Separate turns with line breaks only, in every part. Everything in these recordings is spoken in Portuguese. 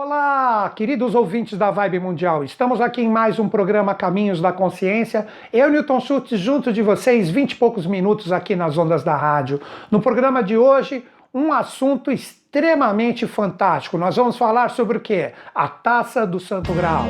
Olá, queridos ouvintes da Vibe Mundial. Estamos aqui em mais um programa Caminhos da Consciência. Eu, Newton Schultz, junto de vocês, 20 e poucos minutos aqui nas ondas da rádio. No programa de hoje, um assunto extremamente fantástico. Nós vamos falar sobre o que? A taça do Santo Graal.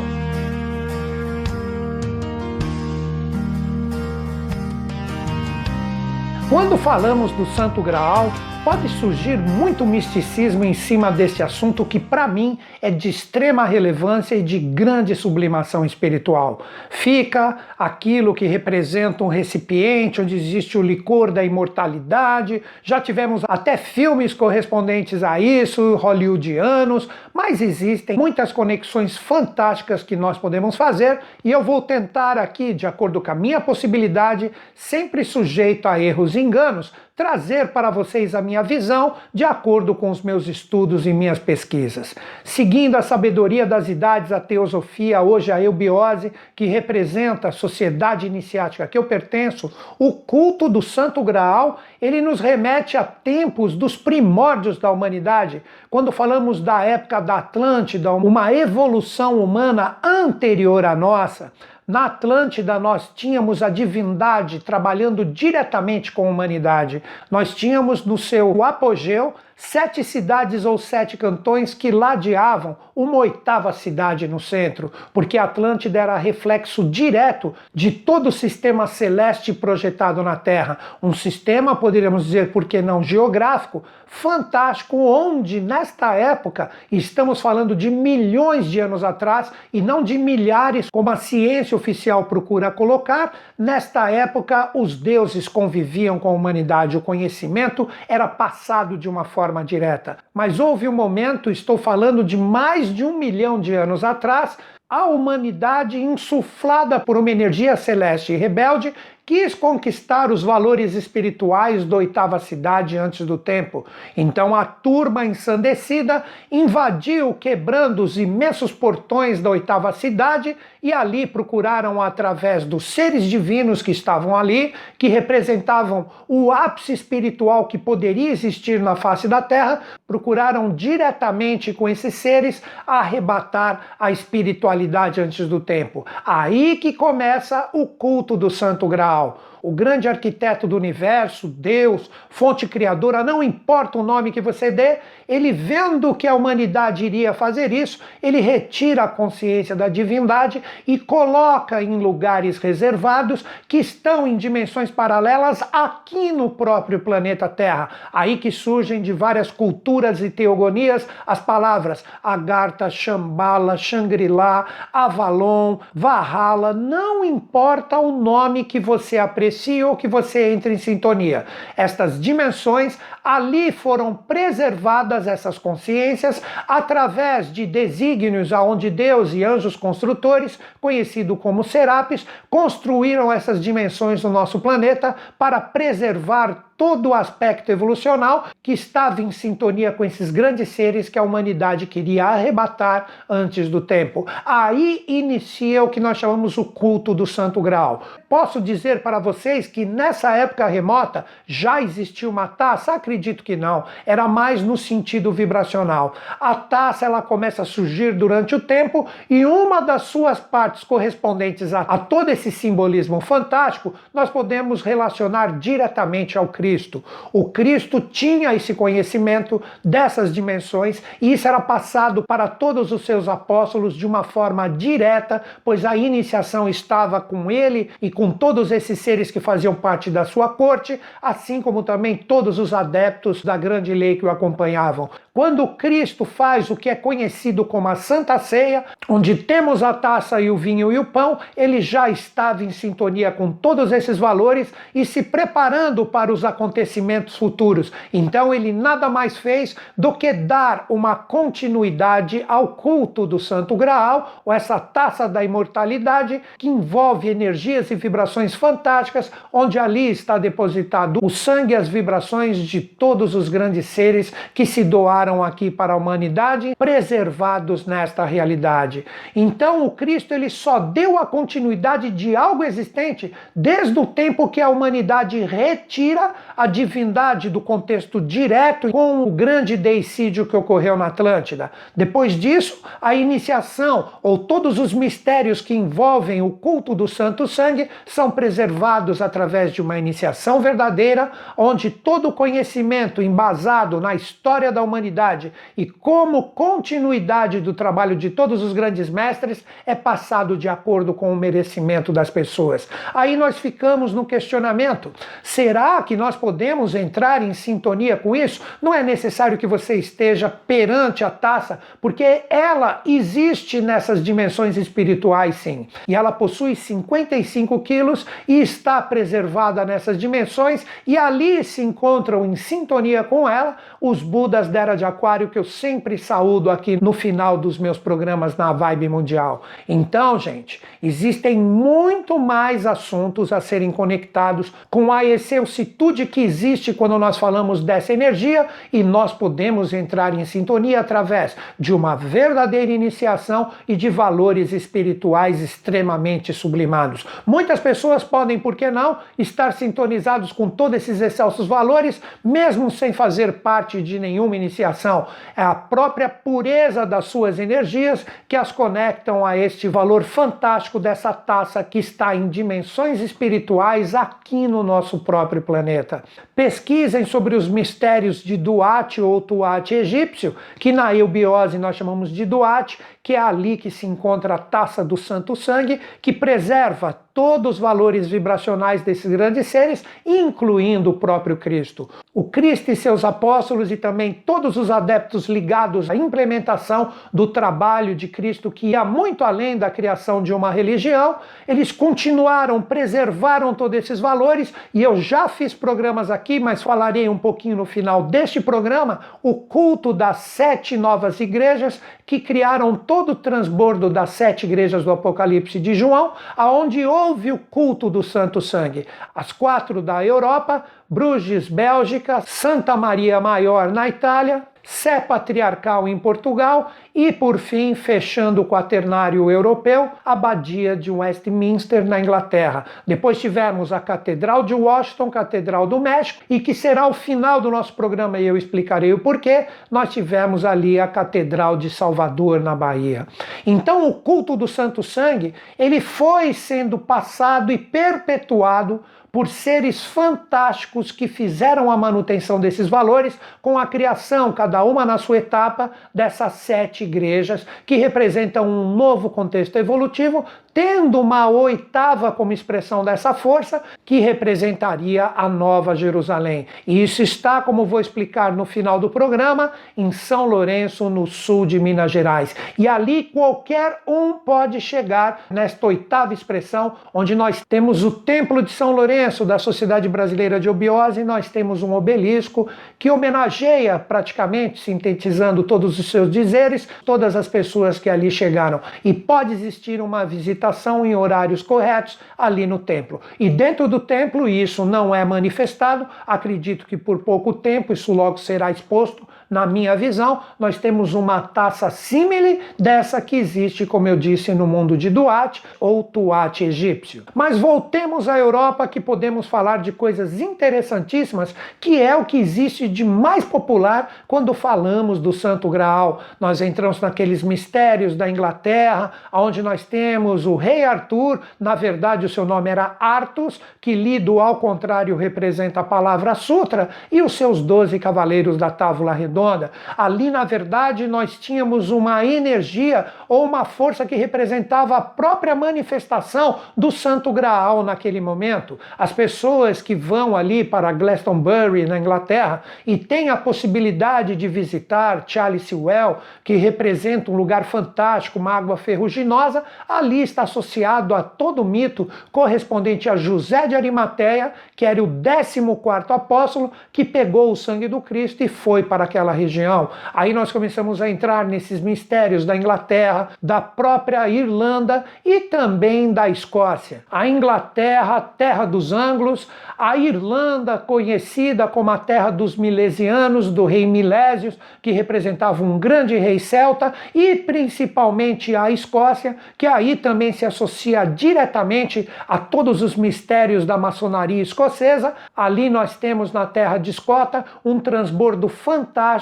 Quando falamos do Santo Graal, pode surgir muito misticismo em cima desse assunto que, para mim, é de extrema relevância e de grande sublimação espiritual. Fica aquilo que representa um recipiente onde existe o licor da imortalidade. Já tivemos até filmes correspondentes a isso, hollywoodianos, mas existem muitas conexões fantásticas que nós podemos fazer e eu vou tentar aqui, de acordo com a minha possibilidade, sempre sujeito a erros e enganos, trazer para vocês a minha visão de acordo com os meus estudos e minhas pesquisas. Seguindo a sabedoria das idades, a teosofia, hoje a eubiose, que representa a sociedade iniciática que eu pertenço, o culto do Santo Graal, ele nos remete a tempos dos primórdios da humanidade, quando falamos da época da Atlântida, uma evolução humana anterior à nossa. Na Atlântida, nós tínhamos a divindade trabalhando diretamente com a humanidade. Nós tínhamos no seu apogeu sete cidades ou sete cantões que ladeavam uma oitava cidade no centro, porque Atlântida era reflexo direto de todo o sistema celeste projetado na Terra. Um sistema, poderíamos dizer, por que não geográfico, fantástico, onde nesta época, estamos falando de milhões de anos atrás e não de milhares, como a ciência oficial procura colocar, nesta época os deuses conviviam com a humanidade, o conhecimento era passado de uma forma forma direta. Mas houve um momento, estou falando de mais de um milhão de anos atrás, a humanidade insuflada por uma energia celeste e rebelde quis conquistar os valores espirituais da oitava cidade antes do tempo. Então a turma ensandecida invadiu, quebrando os imensos portões da oitava cidade, e ali procuraram, através dos seres divinos que estavam ali, que representavam o ápice espiritual que poderia existir na face da terra, procuraram diretamente com esses seres arrebatar a espiritualidade antes do tempo. Aí que começa o culto do Santo Graal o grande arquiteto do universo, Deus, fonte criadora, não importa o nome que você dê, ele vendo que a humanidade iria fazer isso, ele retira a consciência da divindade e coloca em lugares reservados que estão em dimensões paralelas aqui no próprio planeta Terra. Aí que surgem de várias culturas e teogonias as palavras Agartha, Shambhala, Shangri-La, Avalon, Valhalla, não importa o nome que você aprecie ou que você entre em sintonia. Estas dimensões ali foram preservadas essas consciências através de desígnios aonde Deus e anjos construtores, conhecido como Serapis, construíram essas dimensões do nosso planeta para preservar todo o aspecto evolucional que estava em sintonia com esses grandes seres que a humanidade queria arrebatar antes do tempo. Aí inicia o que nós chamamos o culto do Santo Graal. Posso dizer para vocês que nessa época remota já existia uma taça? Acredito que não. Era mais no sentido vibracional. A taça ela começa a surgir durante o tempo e uma das suas partes correspondentes a, a todo esse simbolismo fantástico nós podemos relacionar diretamente ao Cristo Cristo. O Cristo tinha esse conhecimento dessas dimensões e isso era passado para todos os seus apóstolos de uma forma direta, pois a iniciação estava com ele e com todos esses seres que faziam parte da sua corte, assim como também todos os adeptos da grande lei que o acompanhavam. Quando Cristo faz o que é conhecido como a Santa Ceia, onde temos a taça e o vinho e o pão, ele já estava em sintonia com todos esses valores e se preparando para os acontecimentos futuros. Então ele nada mais fez do que dar uma continuidade ao culto do Santo Graal, ou essa taça da imortalidade que envolve energias e vibrações fantásticas, onde ali está depositado o sangue e as vibrações de todos os grandes seres que se doaram aqui para a humanidade, preservados nesta realidade. Então o Cristo ele só deu a continuidade de algo existente desde o tempo que a humanidade retira a divindade do contexto direto com o grande deicídio que ocorreu na Atlântida. Depois disso, a iniciação ou todos os mistérios que envolvem o culto do Santo Sangue são preservados através de uma iniciação verdadeira, onde todo o conhecimento embasado na história da humanidade e como continuidade do trabalho de todos os grandes mestres é passado de acordo com o merecimento das pessoas. Aí nós ficamos no questionamento: será que nós podemos entrar em sintonia com isso? Não é necessário que você esteja perante a taça, porque ela existe nessas dimensões espirituais, sim. E ela possui 55 quilos e está preservada nessas dimensões, e ali se encontram em sintonia com ela os Budas da Era de Aquário que eu sempre saúdo aqui no final dos meus programas na Vibe Mundial. Então, gente, existem muito mais assuntos a serem conectados com a excelsitude que existe quando nós falamos dessa energia e nós podemos entrar em sintonia através de uma verdadeira iniciação e de valores espirituais extremamente sublimados. Muitas pessoas podem, por que não, estar sintonizados com todos esses excelsos valores, mesmo sem fazer parte de nenhuma iniciação. É a própria pureza das suas energias que as conectam a este valor fantástico dessa taça que está em dimensões espirituais aqui no nosso próprio planeta. Pesquisem sobre os mistérios de Duat ou Tuat egípcio, que na eubiose nós chamamos de Duat, que é ali que se encontra a taça do Santo Sangue, que preserva todos os valores vibracionais desses grandes seres, incluindo o próprio Cristo. O Cristo e seus apóstolos e também todos os adeptos ligados à implementação do trabalho de Cristo, que ia muito além da criação de uma religião, eles continuaram, preservaram todos esses valores, e eu já fiz programas aqui, mas falarei um pouquinho no final deste programa, o culto das sete novas igrejas que criaram todo o transbordo das sete igrejas do Apocalipse de João, aonde houve o culto do Santo Sangue. As quatro da Europa, Bruges, Bélgica, Santa Maria Maior na Itália, Sé Patriarcal em Portugal e, por fim, fechando o quaternário europeu, a Abadia de Westminster na Inglaterra. Depois tivemos a Catedral de Washington, Catedral do México, e que será o final do nosso programa e eu explicarei o porquê. Nós tivemos ali a Catedral de Salvador na Bahia. Então, o culto do Santo Sangue, ele foi sendo passado e perpetuado por seres fantásticos que fizeram a manutenção desses valores com a criação, cada uma na sua etapa, dessas sete igrejas que representam um novo contexto evolutivo, tendo uma oitava como expressão dessa força, que representaria a Nova Jerusalém. E isso está, como vou explicar no final do programa, em São Lourenço, no sul de Minas Gerais. E ali qualquer um pode chegar nesta oitava expressão, onde nós temos o Templo de São Lourenço, da Sociedade Brasileira de Obiose, nós temos um obelisco que homenageia praticamente, sintetizando todos os seus dizeres, todas as pessoas que ali chegaram. E pode existir uma visita meditação em horários corretos ali no templo. E dentro do templo isso não é manifestado, acredito que por pouco tempo isso logo será exposto na minha visão, nós temos uma taça símile dessa que existe, como eu disse, no mundo de Duat ou Tuat egípcio. Mas voltemos à Europa que podemos falar de coisas interessantíssimas, que é o que existe de mais popular quando falamos do Santo Graal. Nós entramos naqueles mistérios da Inglaterra, onde nós temos o rei Arthur, na verdade o seu nome era Artus, que lido ao contrário representa a palavra Sutra, e os seus doze cavaleiros da Távola Redonda redonda. Ali, na verdade, nós tínhamos uma energia ou uma força que representava a própria manifestação do Santo Graal naquele momento. As pessoas que vão ali para Glastonbury, na Inglaterra, e têm a possibilidade de visitar Chalice Well, que representa um lugar fantástico, uma água ferruginosa, ali está associado a todo o mito correspondente a José de Arimateia, que era o 14 apóstolo que pegou o sangue do Cristo e foi para aquela naquela região. Aí nós começamos a entrar nesses mistérios da Inglaterra, da própria Irlanda e também da Escócia. A Inglaterra, terra dos anglos, a Irlanda, conhecida como a terra dos milesianos, do rei Milésios, que representava um grande rei celta, e principalmente a Escócia, que aí também se associa diretamente a todos os mistérios da maçonaria escocesa. Ali nós temos na terra de Escota um transbordo fantástico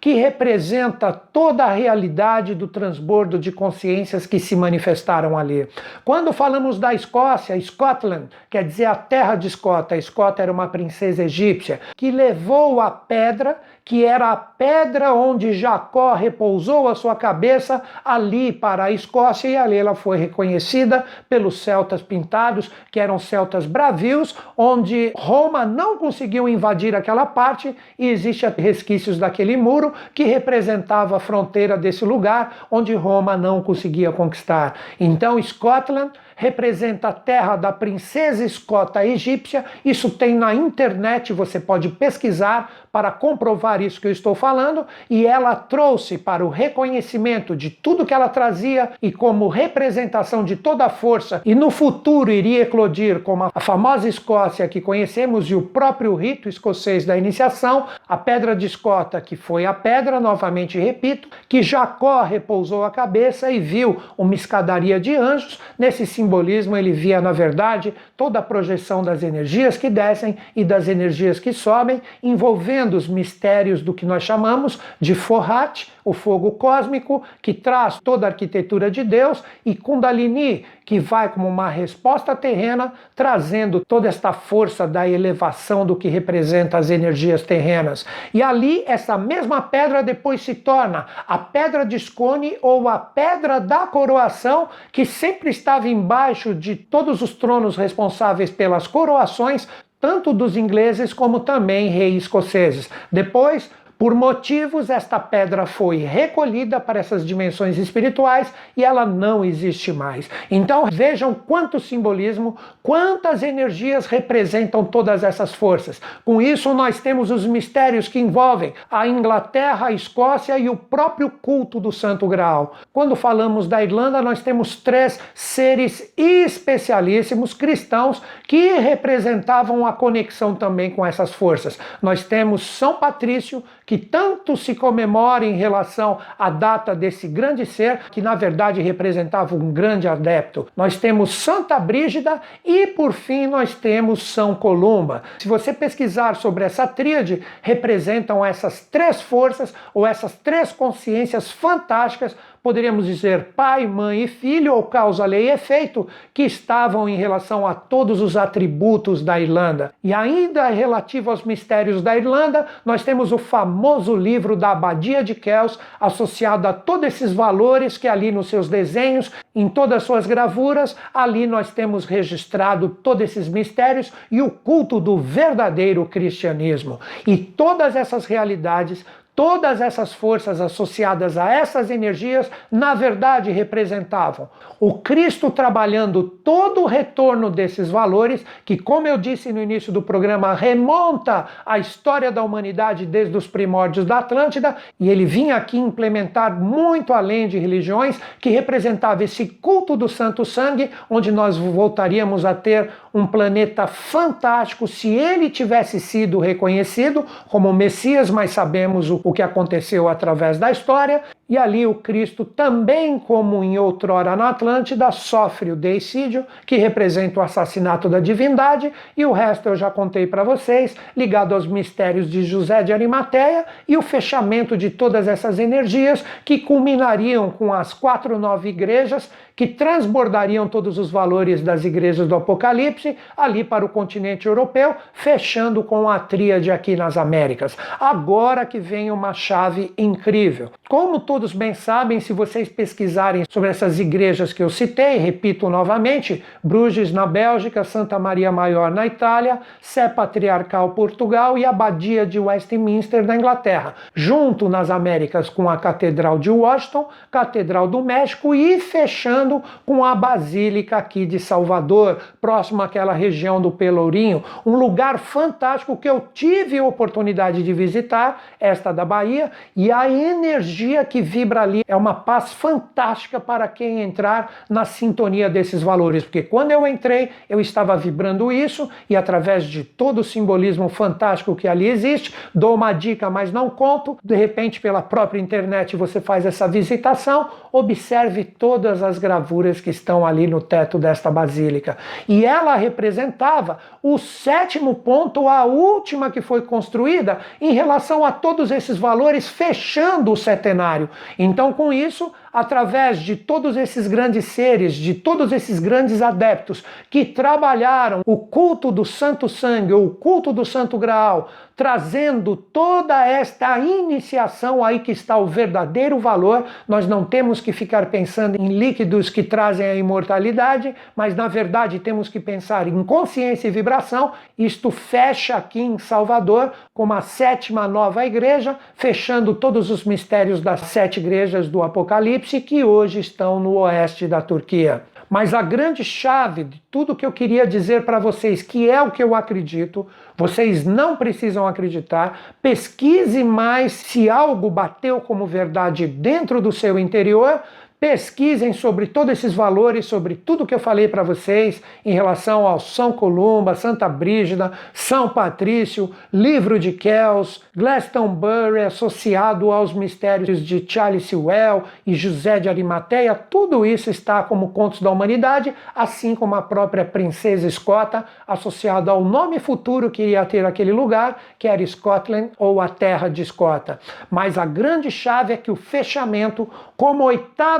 que representa toda a realidade do transbordo de consciências que se manifestaram ali. Quando falamos da Escócia, Scotland, quer dizer a terra de Escota, Escota era uma princesa egípcia que levou a pedra, que era a pedra onde Jacó repousou a sua cabeça, ali para a Escócia, e ali ela foi reconhecida pelos celtas pintados, que eram celtas bravios, onde Roma não conseguiu invadir aquela parte, e existem resquícios daquele muro que representava a fronteira desse lugar, onde Roma não conseguia conquistar. Então, Scotland representa a terra da princesa escota egípcia. Isso tem na internet, você pode pesquisar para comprovar isso que eu estou falando. E ela trouxe para o reconhecimento de tudo que ela trazia e como representação de toda a força, e no futuro iria eclodir como a famosa Escócia que conhecemos e o próprio rito escocês da iniciação, a pedra de escota, que foi a pedra, novamente repito, que Jacó repousou a cabeça e viu uma escadaria de anjos. Nesse simbolismo, ele via, na verdade, toda a projeção das energias que descem e das energias que sobem, envolvendo os mistérios do que nós chamamos de Forrat, o fogo cósmico, que traz toda a arquitetura de Deus, e Kundalini, que vai como uma resposta terrena, trazendo toda esta força da elevação do que representa as energias terrenas. E ali, essa mesma pedra depois se torna a pedra de escone ou a pedra da coroação, que sempre estava embaixo de todos os tronos responsáveis pelas coroações, tanto dos ingleses como também reis escoceses. Depois, por motivos, esta pedra foi recolhida para essas dimensões espirituais e ela não existe mais. Então vejam quanto simbolismo, quantas energias representam todas essas forças. Com isso, nós temos os mistérios que envolvem a Inglaterra, a Escócia e o próprio culto do Santo Graal. Quando falamos da Irlanda, nós temos três seres especialíssimos cristãos que representavam a conexão também com essas forças. Nós temos São Patrício, que tanto se comemora em relação à data desse grande ser, que na verdade representava um grande adepto. Nós temos Santa Brígida e, por fim, nós temos São Columba. Se você pesquisar sobre essa tríade, representam essas três forças ou essas três consciências fantásticas poderíamos dizer pai, mãe e filho, ou causa, lei e efeito, que estavam em relação a todos os atributos da Irlanda. E ainda relativo aos mistérios da Irlanda, nós temos o famoso livro da Abadia de Kells, associado a todos esses valores que ali nos seus desenhos, em todas as suas gravuras, ali nós temos registrado todos esses mistérios e o culto do verdadeiro cristianismo. E todas essas realidades Todas essas forças associadas a essas energias, na verdade, representavam o Cristo trabalhando todo o retorno desses valores, que, como eu disse no início do programa, remonta a história da humanidade desde os primórdios da Atlântida, e ele vinha aqui implementar muito além de religiões, que representava esse culto do Santo Sangue, onde nós voltaríamos a ter um planeta fantástico se ele tivesse sido reconhecido como Messias, mas sabemos o, o que aconteceu através da história, e ali o Cristo, também como em outrora na Atlântida, sofre o deicídio, que representa o assassinato da divindade, e o resto eu já contei para vocês, ligado aos mistérios de José de Arimateia e o fechamento de todas essas energias que culminariam com as quatro nove igrejas que transbordariam todos os valores das igrejas do Apocalipse ali para o continente europeu, fechando com a tríade aqui nas Américas. Agora que vem uma chave incrível. Como todo todos bem sabem, se vocês pesquisarem sobre essas igrejas que eu citei, repito novamente: Bruges na Bélgica, Santa Maria Maior na Itália, Sé Patriarcal Portugal e Abadia de Westminster na Inglaterra, junto nas Américas com a Catedral de Washington, Catedral do México e fechando com a Basílica aqui de Salvador, próximo àquela região do Pelourinho, um lugar fantástico que eu tive oportunidade de visitar, esta da Bahia, e a energia que vibra ali é uma paz fantástica para quem entrar na sintonia desses valores, porque quando eu entrei, eu estava vibrando isso e através de todo o simbolismo fantástico que ali existe, dou uma dica, mas não conto, de repente pela própria internet você faz essa visitação, observe todas as gravuras que estão ali no teto desta basílica. E ela representava o sétimo ponto, a última que foi construída em relação a todos esses valores, fechando o setenário. Então, com isso, através de todos esses grandes seres, de todos esses grandes adeptos que trabalharam o culto do Santo Sangue, o culto do Santo Graal, trazendo toda esta iniciação aí que está o verdadeiro valor. Nós não temos que ficar pensando em líquidos que trazem a imortalidade, mas na verdade temos que pensar em consciência e vibração. Isto fecha aqui em Salvador como a sétima nova igreja, fechando todos os mistérios das sete igrejas do Apocalipse que hoje estão no oeste da Turquia. Mas a grande chave de tudo que eu queria dizer para vocês, que é o que eu acredito, vocês não precisam acreditar, pesquise mais se algo bateu como verdade dentro do seu interior, Pesquisem sobre todos esses valores, sobre tudo que eu falei para vocês em relação ao São Columba, Santa Brígida, São Patrício, livro de Kells, Glastonbury associado aos mistérios de Charles Sewell e José de Arimateia. Tudo isso está como contos da humanidade, assim como a própria princesa Escota, associada ao nome futuro que iria ter aquele lugar, que era Scotland ou a terra de Escota. Mas a grande chave é que o fechamento, como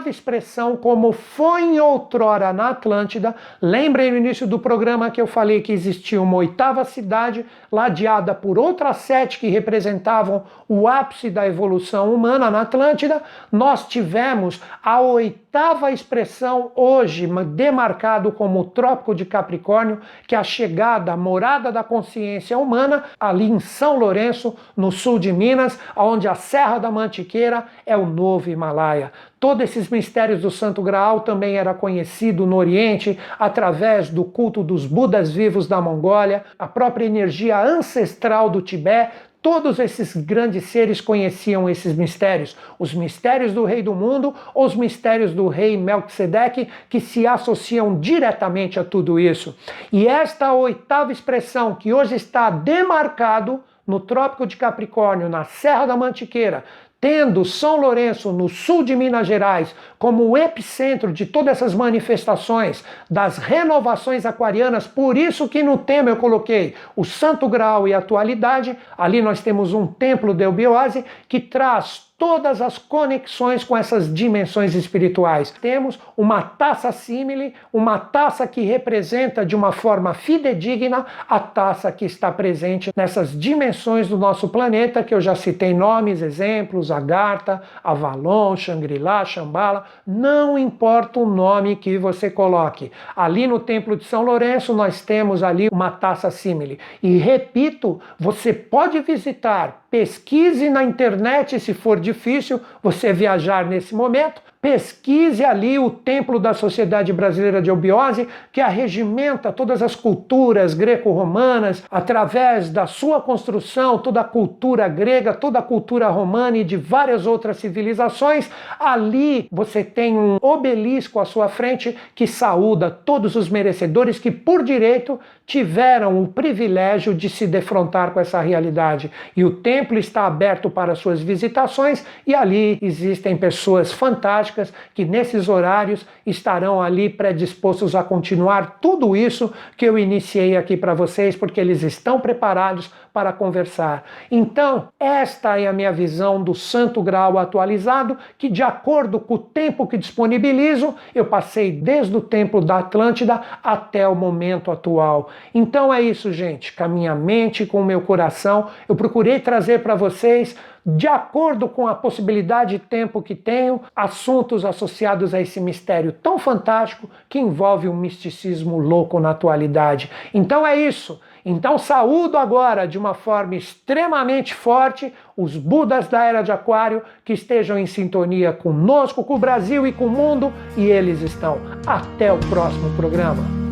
expressão como foi em outrora na Atlântida. Lembrem no início do programa que eu falei que existia uma oitava cidade ladeada por outras sete que representavam o ápice da evolução humana na Atlântida. Nós tivemos a oitava expressão hoje demarcado como o Trópico de Capricórnio, que é a chegada, a morada da consciência humana ali em São Lourenço, no sul de Minas, onde a Serra da Mantiqueira é o novo Himalaia. Todos esses mistérios do Santo Graal também era conhecido no Oriente através do culto dos Budas vivos da Mongólia, a própria energia ancestral do Tibete. Todos esses grandes seres conheciam esses mistérios, os mistérios do Rei do Mundo, os mistérios do Rei Melquisedeque, que se associam diretamente a tudo isso. E esta oitava expressão, que hoje está demarcado no Trópico de Capricórnio, na Serra da Mantiqueira, tendo São Lourenço, no sul de Minas Gerais, como o epicentro de todas essas manifestações das renovações aquarianas, por isso que no tema eu coloquei o Santo Grau e a atualidade, ali nós temos um templo de Eubiose que traz todas as conexões com essas dimensões espirituais. Temos uma taça símile, uma taça que representa de uma forma fidedigna a taça que está presente nessas dimensões do nosso planeta, que eu já citei nomes, exemplos, Agartha, Avalon, Shangri-La, Shambhala, não importa o nome que você coloque. Ali no Templo de São Lourenço nós temos ali uma taça símile. E repito, você pode visitar Pesquise na internet se for difícil você viajar nesse momento. Pesquise ali o templo da Sociedade Brasileira de Obiose, que arregimenta todas as culturas greco-romanas através da sua construção, toda a cultura grega, toda a cultura romana e de várias outras civilizações. Ali você tem um obelisco à sua frente que saúda todos os merecedores que, por direito, tiveram o privilégio de se defrontar com essa realidade. E o templo está aberto para suas visitações e ali existem pessoas fantásticas que nesses horários estarão ali predispostos a continuar tudo isso que eu iniciei aqui para vocês, porque eles estão preparados para conversar. Então, esta é a minha visão do Santo Grau atualizado, que de acordo com o tempo que disponibilizo, eu passei desde o templo da Atlântida até o momento atual. Então é isso, gente. Com a minha mente, com o meu coração, eu procurei trazer para vocês de acordo com a possibilidade de tempo que tenho, assuntos associados a esse mistério tão fantástico que envolve um misticismo louco na atualidade. Então é isso. Então saúdo agora de uma forma extremamente forte os Budas da Era de Aquário que estejam em sintonia conosco, com o Brasil e com o mundo, e eles estão. Até o próximo programa.